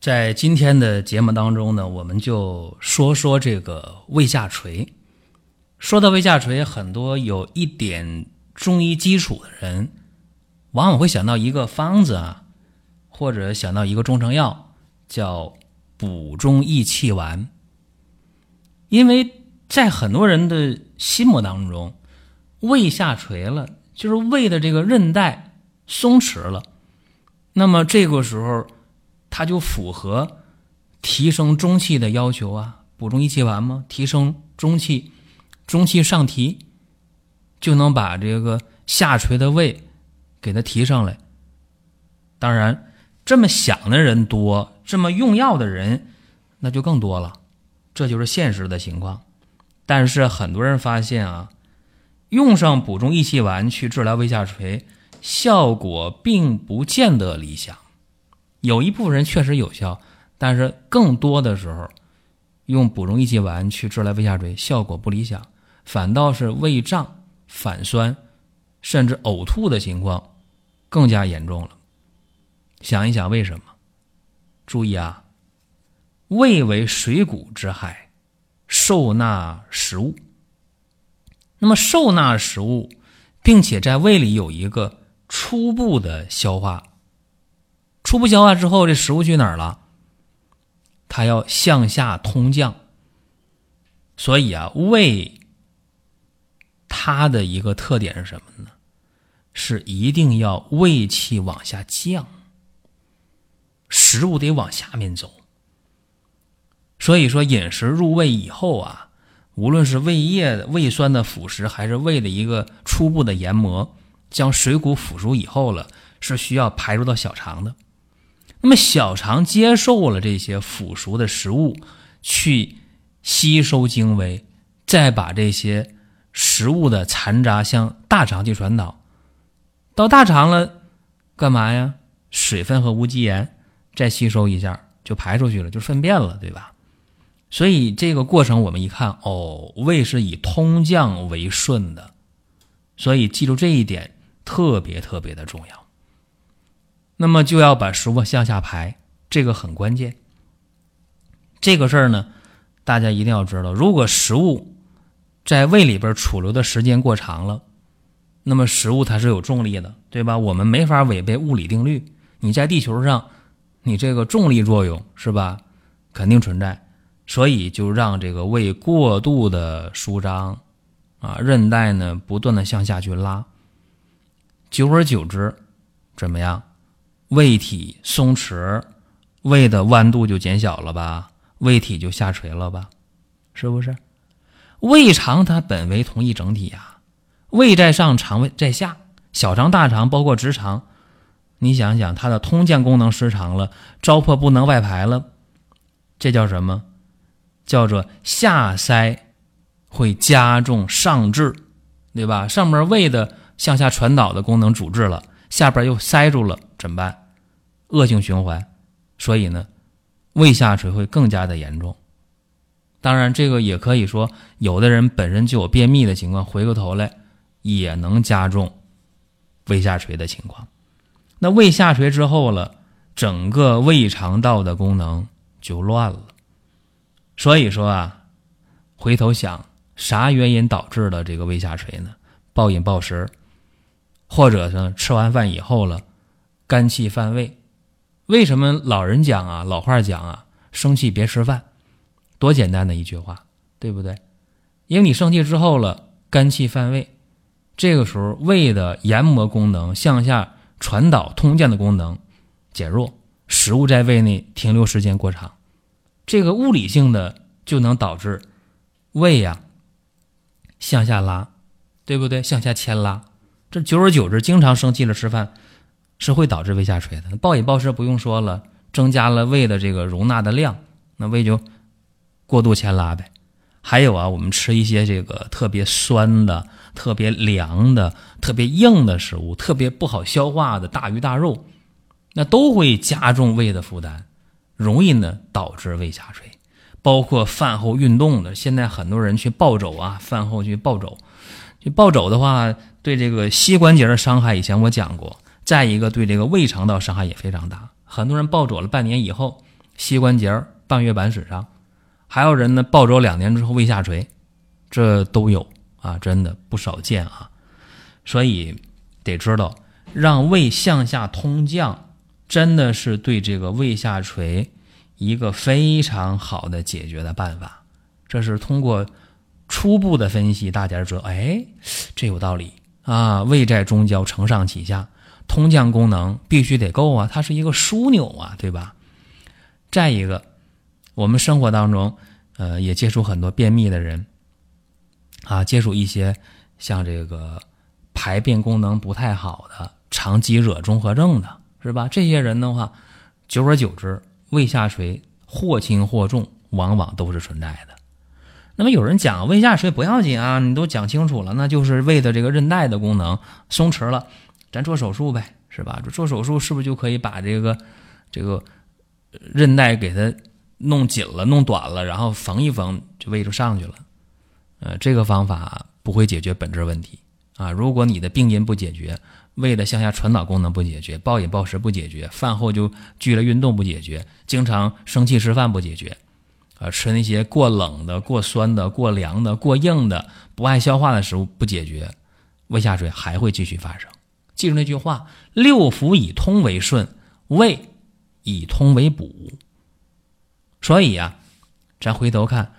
在今天的节目当中呢，我们就说说这个胃下垂。说到胃下垂，很多有一点中医基础的人，往往会想到一个方子啊，或者想到一个中成药，叫补中益气丸。因为在很多人的心目当中，胃下垂了，就是胃的这个韧带松弛了，那么这个时候。它就符合提升中气的要求啊，补中益气丸吗？提升中气，中气上提，就能把这个下垂的胃给它提上来。当然，这么想的人多，这么用药的人那就更多了，这就是现实的情况。但是很多人发现啊，用上补中益气丸去治疗胃下垂，效果并不见得理想。有一部分人确实有效，但是更多的时候，用补中益气丸去治疗胃下垂效果不理想，反倒是胃胀、反酸，甚至呕吐的情况更加严重了。想一想为什么？注意啊，胃为水谷之海，受纳食物。那么受纳食物，并且在胃里有一个初步的消化。初步消化之后，这食物去哪儿了？它要向下通降。所以啊，胃它的一个特点是什么呢？是一定要胃气往下降，食物得往下面走。所以说，饮食入胃以后啊，无论是胃液、胃酸的腐蚀，还是胃的一个初步的研磨，将水谷腐熟以后了，是需要排入到小肠的。那么小肠接受了这些腐熟的食物，去吸收精微，再把这些食物的残渣向大肠去传导，到大肠了，干嘛呀？水分和无机盐再吸收一下就排出去了，就粪便了，对吧？所以这个过程我们一看，哦，胃是以通降为顺的，所以记住这一点特别特别的重要。那么就要把食物向下排，这个很关键。这个事儿呢，大家一定要知道。如果食物在胃里边储留的时间过长了，那么食物它是有重力的，对吧？我们没法违背物理定律。你在地球上，你这个重力作用是吧，肯定存在。所以就让这个胃过度的舒张，啊，韧带呢不断的向下去拉，久而久之，怎么样？胃体松弛，胃的弯度就减小了吧，胃体就下垂了吧，是不是？胃肠它本为同一整体呀，胃在上，肠胃在下，小肠、大肠包括直肠，你想想它的通降功能失常了，糟粕不能外排了，这叫什么？叫做下塞会加重上滞，对吧？上面胃的向下传导的功能阻滞了。下边又塞住了，怎么办？恶性循环，所以呢，胃下垂会更加的严重。当然，这个也可以说，有的人本身就有便秘的情况，回过头来也能加重胃下垂的情况。那胃下垂之后了，整个胃肠道的功能就乱了。所以说啊，回头想，啥原因导致的这个胃下垂呢？暴饮暴食。或者是吃完饭以后了，肝气犯胃。为什么老人讲啊，老话讲啊，生气别吃饭，多简单的一句话，对不对？因为你生气之后了，肝气犯胃，这个时候胃的研磨功能、向下传导、通降的功能减弱，食物在胃内停留时间过长，这个物理性的就能导致胃呀向下拉，对不对？向下牵拉。这久而久之，经常生气了吃饭，是会导致胃下垂的。暴饮暴食不用说了，增加了胃的这个容纳的量，那胃就过度牵拉呗。还有啊，我们吃一些这个特别酸的、特别凉的、特别硬的食物，特别不好消化的大鱼大肉，那都会加重胃的负担，容易呢导致胃下垂。包括饭后运动的，现在很多人去暴走啊，饭后去暴走，就暴走的话，对这个膝关节的伤害，以前我讲过。再一个，对这个胃肠道伤害也非常大。很多人暴走了半年以后，膝关节半月板损伤；还有人呢，暴走两年之后胃下垂，这都有啊，真的不少见啊。所以得知道，让胃向下通降，真的是对这个胃下垂一个非常好的解决的办法。这是通过初步的分析，大家说，哎，这有道理啊。胃在中焦，承上启下。通降功能必须得够啊，它是一个枢纽啊，对吧？再一个，我们生活当中，呃，也接触很多便秘的人，啊，接触一些像这个排便功能不太好的、肠积惹综合症的，是吧？这些人的话，久而久之，胃下垂或轻或重，往往都是存在的。那么有人讲胃下垂不要紧啊，你都讲清楚了，那就是胃的这个韧带的功能松弛了。咱做手术呗，是吧？做手术是不是就可以把这个这个韧带给它弄紧了、弄短了，然后缝一缝，就胃就上去了？呃，这个方法不会解决本质问题啊！如果你的病因不解决，胃的向下传导功能不解决，暴饮暴食不解决，饭后就剧烈运动不解决，经常生气吃饭不解决，啊，吃那些过冷的、过酸的、过凉的、过硬的、不爱消化的食物不解决，胃下垂还会继续发生。记住那句话：六腑以通为顺，胃以通为补。所以呀，咱回头看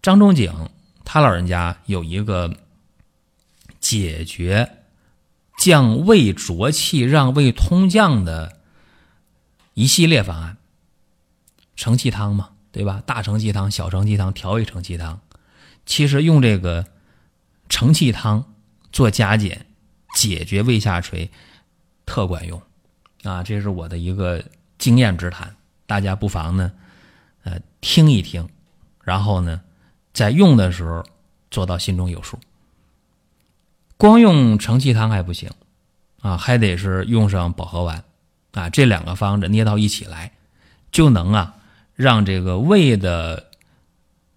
张仲景，他老人家有一个解决降胃浊气、让胃通降的一系列方案。承气汤嘛，对吧？大承气汤、小承气汤、调一承气汤，其实用这个承气汤做加减。解决胃下垂特管用啊！这是我的一个经验之谈，大家不妨呢，呃，听一听，然后呢，在用的时候做到心中有数。光用承气汤还不行啊，还得是用上保和丸啊，这两个方子捏到一起来，就能啊让这个胃的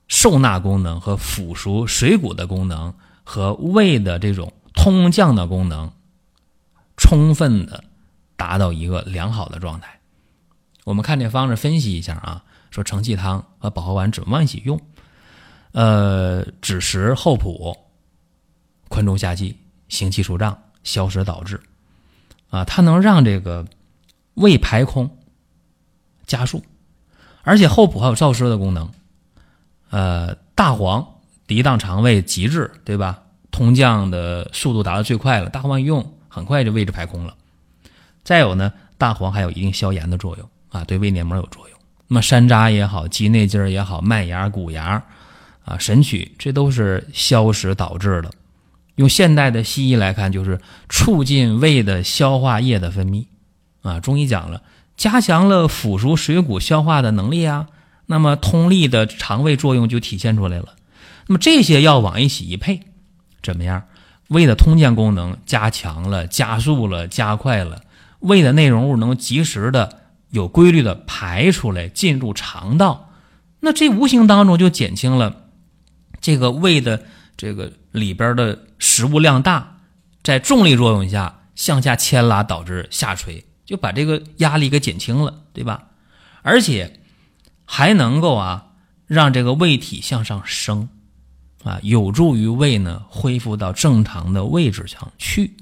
受纳功能和腐熟水谷的功能和胃的这种。通降的功能充分的达到一个良好的状态。我们看这方子分析一下啊，说承气汤和保和丸怎么一起用？呃，枳实、厚朴，宽中下气，行气舒胀，消食导滞啊，它能让这个胃排空加速，而且厚朴还有燥湿的功能。呃，大黄涤荡肠胃极致，对吧？通降的速度达到最快了，大黄一用，很快就胃就排空了。再有呢，大黄还有一定消炎的作用啊，对胃黏膜有作用。那么山楂也好，鸡内金也好，麦芽、谷芽啊，神曲，这都是消食导致的。用现代的西医来看，就是促进胃的消化液的分泌啊。中医讲了，加强了腐熟水谷消化的能力啊，那么通利的肠胃作用就体现出来了。那么这些药往一起一配。怎么样？胃的通降功能加强了、加速了、加快了，胃的内容物能及时的、有规律的排出来，进入肠道。那这无形当中就减轻了这个胃的这个里边的食物量大，在重力作用下向下牵拉，导致下垂，就把这个压力给减轻了，对吧？而且还能够啊，让这个胃体向上升。啊，有助于胃呢恢复到正常的位置上去，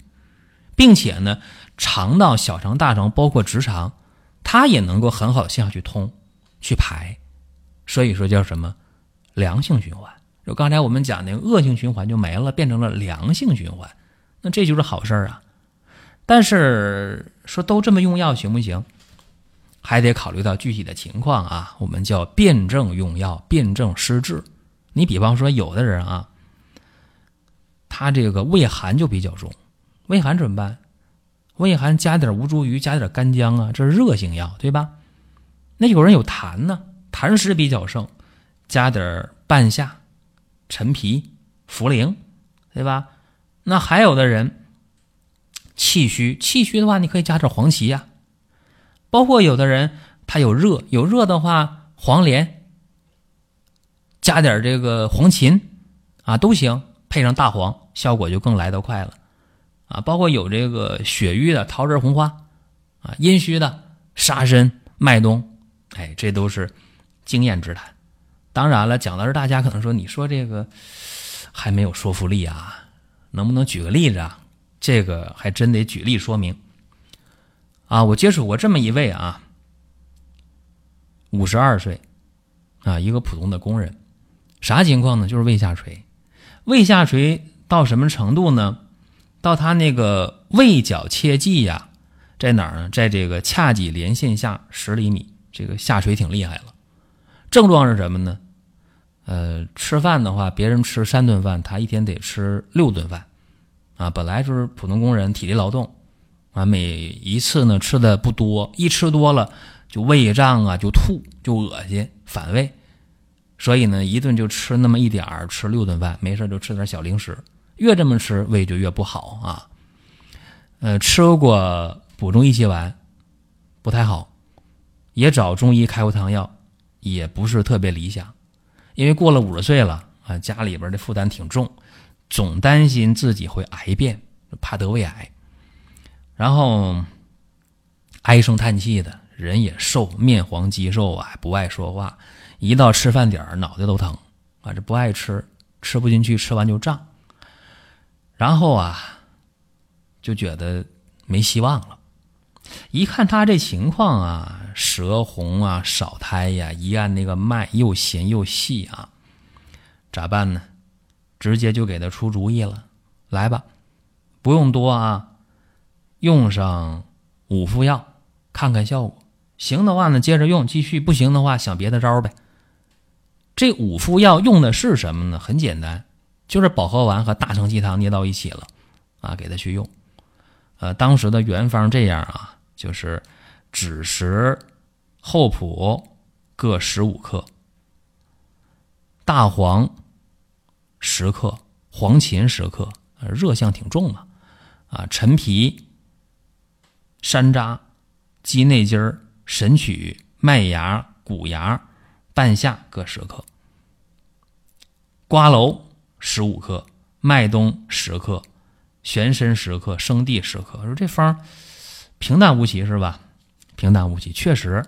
并且呢，肠道、小肠、大肠，包括直肠，它也能够很好向下去通、去排，所以说叫什么良性循环？就刚才我们讲那个恶性循环就没了，变成了良性循环，那这就是好事儿啊。但是说都这么用药行不行？还得考虑到具体的情况啊。我们叫辩证用药，辩证施治。你比方说，有的人啊，他这个胃寒就比较重，胃寒怎么办？胃寒加点吴茱萸，加点干姜啊，这是热性药，对吧？那有人有痰呢，痰湿比较盛，加点半夏、陈皮、茯苓，对吧？那还有的人气虚，气虚的话，你可以加点黄芪呀。包括有的人他有热，有热的话，黄连加点这个黄芩啊都行，配上大黄，效果就更来得快了啊。包括有这个血瘀的桃仁红花啊，阴虚的沙参、麦冬，哎，这都是经验之谈。当然了，讲到这，大家可能说，你说这个还没有说服力啊。能不能举个例子啊？这个还真得举例说明。啊，我接触过这么一位啊，五十二岁，啊，一个普通的工人，啥情况呢？就是胃下垂，胃下垂到什么程度呢？到他那个胃角切迹呀，在哪儿呢？在这个髂脊连线下十厘米，这个下垂挺厉害了。症状是什么呢？呃，吃饭的话，别人吃三顿饭，他一天得吃六顿饭，啊，本来就是普通工人，体力劳动，啊，每一次呢吃的不多，一吃多了就胃胀啊，就吐，就恶心，反胃，所以呢，一顿就吃那么一点儿，吃六顿饭，没事就吃点小零食，越这么吃胃就越不好啊。呃，吃过补中益气丸，不太好，也找中医开过汤药，也不是特别理想。因为过了五十岁了啊，家里边的负担挺重，总担心自己会癌变，怕得胃癌，然后唉声叹气的人也瘦，面黄肌瘦啊，不爱说话，一到吃饭点儿脑袋都疼啊，这不爱吃，吃不进去，吃完就胀，然后啊就觉得没希望了，一看他这情况啊。舌红啊，少苔呀，一按那个脉又弦又细啊，咋办呢？直接就给他出主意了，来吧，不用多啊，用上五副药，看看效果，行的话呢，接着用，继续；不行的话，想别的招呗。这五副药用的是什么呢？很简单，就是保和丸和大承气汤捏到一起了啊，给他去用。呃，当时的原方这样啊，就是。枳实、厚朴各十五克，大黄十克，黄芩十克，热象挺重嘛，啊，陈皮、山楂、鸡内金儿、神曲、麦芽、谷芽、半夏各十克，瓜蒌十五克，麦冬十克，玄参十克，生地十克。说这方平淡无奇是吧？平淡无奇，确实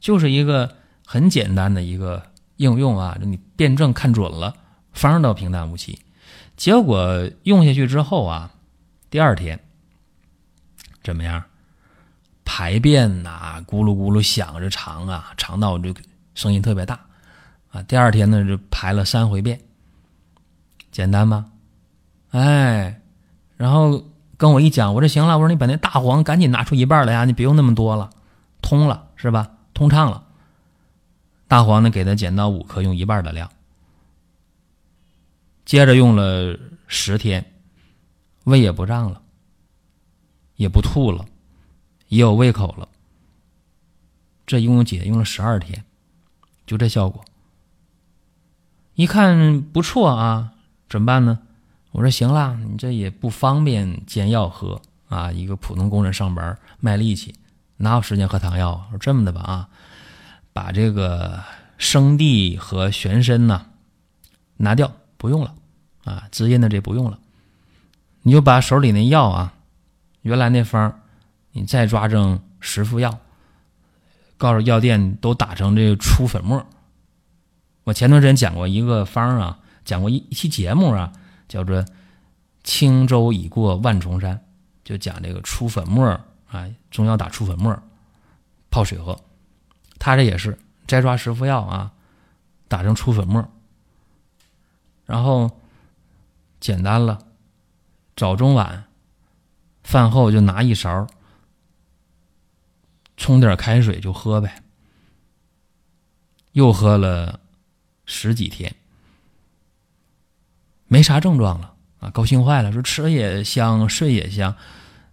就是一个很简单的一个应用啊！你辩证看准了，方倒平淡无奇。结果用下去之后啊，第二天怎么样？排便呐，咕噜咕噜响着肠啊，肠道就声音特别大啊。第二天呢，就排了三回便，简单吗？哎，然后跟我一讲，我说行了，我说你把那大黄赶紧拿出一半来呀，你别用那么多了。通了是吧？通畅了。大黄呢，给他减到五克，用一半的量。接着用了十天，胃也不胀了，也不吐了，也有胃口了。这一共姐用了十二天，就这效果。一看不错啊，怎么办呢？我说行了，你这也不方便煎药喝啊，一个普通工人上班卖力气。哪有时间喝汤药？说这么的吧啊，把这个生地和玄参呢拿掉，不用了啊，滋阴的这不用了，你就把手里那药啊，原来那方，你再抓正十副药，告诉药店都打成这个粗粉末。我前段时间讲过一个方啊，讲过一一期节目啊，叫做“轻舟已过万重山”，就讲这个粗粉末。啊，中药打出粉末，泡水喝。他这也是摘抓十副药啊，打成出粉末，然后简单了，早中晚饭后就拿一勺，冲点开水就喝呗。又喝了十几天，没啥症状了啊，高兴坏了，说吃也香，睡也香。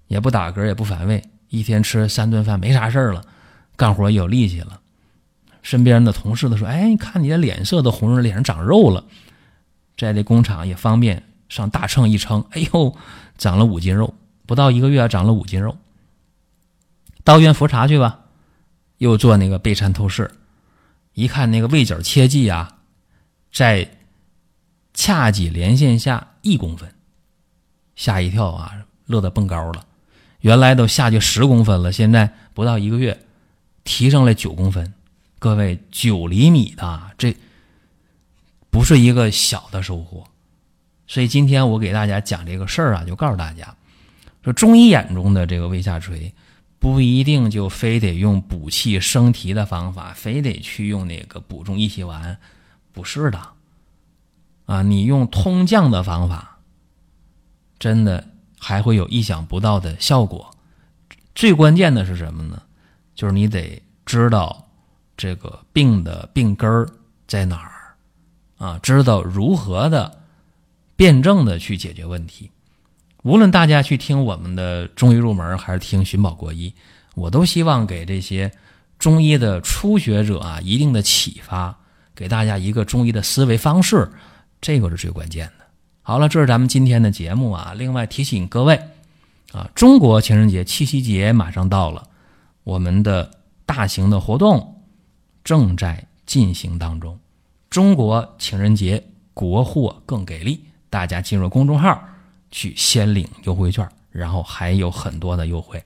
也不打嗝，也不反胃，一天吃三顿饭没啥事儿了，干活有力气了，身边的同事都说：“哎，看你的脸色都红润，脸上长肉了。”在这工厂也方便，上大秤一称，哎呦，长了五斤肉，不到一个月啊长了五斤肉。到医院复查去吧，又做那个钡餐透视，一看那个胃角切迹啊，在髂脊连线下一公分，吓一跳啊，乐得蹦高了。原来都下去十公分了，现在不到一个月，提上来九公分。各位，九厘米的这不是一个小的收获，所以今天我给大家讲这个事儿啊，就告诉大家，说中医眼中的这个胃下垂，不一定就非得用补气生提的方法，非得去用那个补中益气丸，不是的，啊，你用通降的方法，真的还会有意想不到的效果。最关键的是什么呢？就是你得知道。这个病的病根儿在哪儿啊？知道如何的辩证的去解决问题。无论大家去听我们的中医入门，还是听寻宝国医，我都希望给这些中医的初学者啊一定的启发，给大家一个中医的思维方式，这个是最关键的。好了，这是咱们今天的节目啊。另外提醒各位啊，中国情人节、七夕节马上到了，我们的大型的活动。正在进行当中，中国情人节国货更给力，大家进入公众号去先领优惠券，然后还有很多的优惠，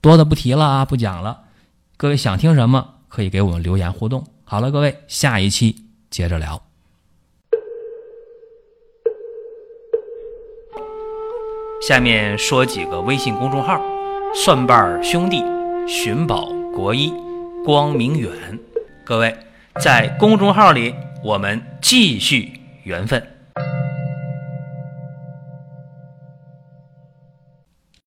多的不提了啊，不讲了。各位想听什么，可以给我们留言互动。好了，各位，下一期接着聊。下面说几个微信公众号：蒜瓣兄弟、寻宝国医、光明远。各位，在公众号里，我们继续缘分。